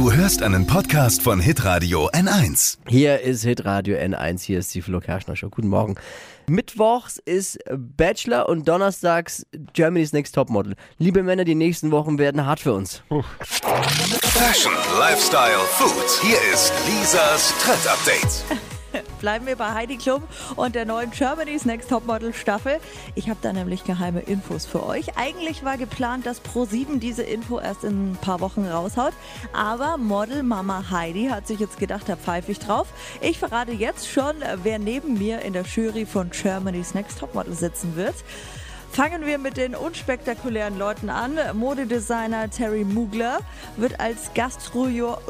Du hörst einen Podcast von Hitradio N1. Hier ist Hitradio N1, hier ist die Flo Kerschner Show. Guten Morgen. Mittwochs ist Bachelor und donnerstags Germany's Next Topmodel. Liebe Männer, die nächsten Wochen werden hart für uns. Fashion, Lifestyle, Food. Hier ist Lisas Trend Update. Bleiben wir bei Heidi Klum und der neuen Germany's Next Topmodel Staffel. Ich habe da nämlich geheime Infos für euch. Eigentlich war geplant, dass Pro7 diese Info erst in ein paar Wochen raushaut. Aber Model Mama Heidi hat sich jetzt gedacht, da pfeife ich drauf. Ich verrate jetzt schon, wer neben mir in der Jury von Germany's Next Topmodel sitzen wird. Fangen wir mit den unspektakulären Leuten an. Modedesigner Terry Mugler wird als Gastrojuror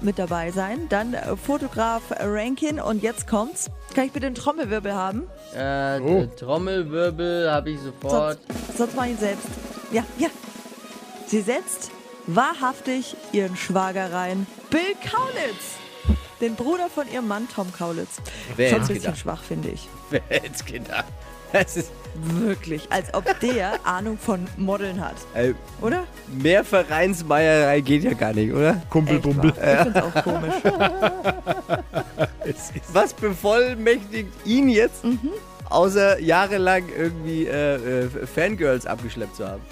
mit dabei sein. Dann Fotograf Rankin und jetzt kommt's. Kann ich bitte den Trommelwirbel haben? Äh, oh. Trommelwirbel habe ich sofort. Sonst, sonst mach ich selbst. Ja, ja. Sie setzt wahrhaftig ihren Schwager rein. Bill Kaulitz. Den Bruder von ihrem Mann Tom Kaulitz. Wer Schon ein bisschen gedacht? schwach, finde ich. Wer hätte gedacht? Das ist Wirklich, als ob der Ahnung von Modeln hat. äh, Oder? mehr Vereinsmeierei geht ja gar nicht, oder? Kumpelbumpel. Ich finde es auch komisch. Was bevollmächtigt ihn jetzt, Mhm. außer jahrelang irgendwie äh, äh, Fangirls abgeschleppt zu haben?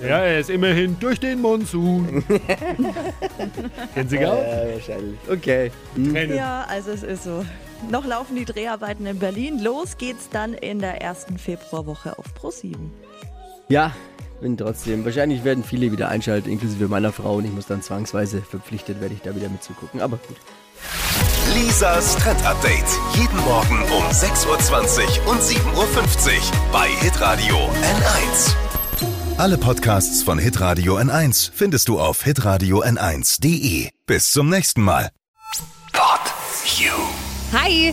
Ja, er ist immerhin durch den Monsun. Kennen Sie auch? Ja, wahrscheinlich. Okay. Tränen. Ja, also es ist so. Noch laufen die Dreharbeiten in Berlin. Los geht's dann in der ersten Februarwoche auf Pro7. Ja, bin trotzdem. Wahrscheinlich werden viele wieder einschalten, inklusive meiner Frau. Und ich muss dann zwangsweise verpflichtet, werde ich da wieder mitzugucken. Aber gut. Lisas Trend Update. Jeden Morgen um 6.20 Uhr und 7.50 Uhr bei Hitradio N1. Alle Podcasts von Hitradio N1 findest du auf hitradio n1.de. Bis zum nächsten Mal. Pod You. Hi,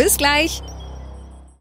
Bis gleich.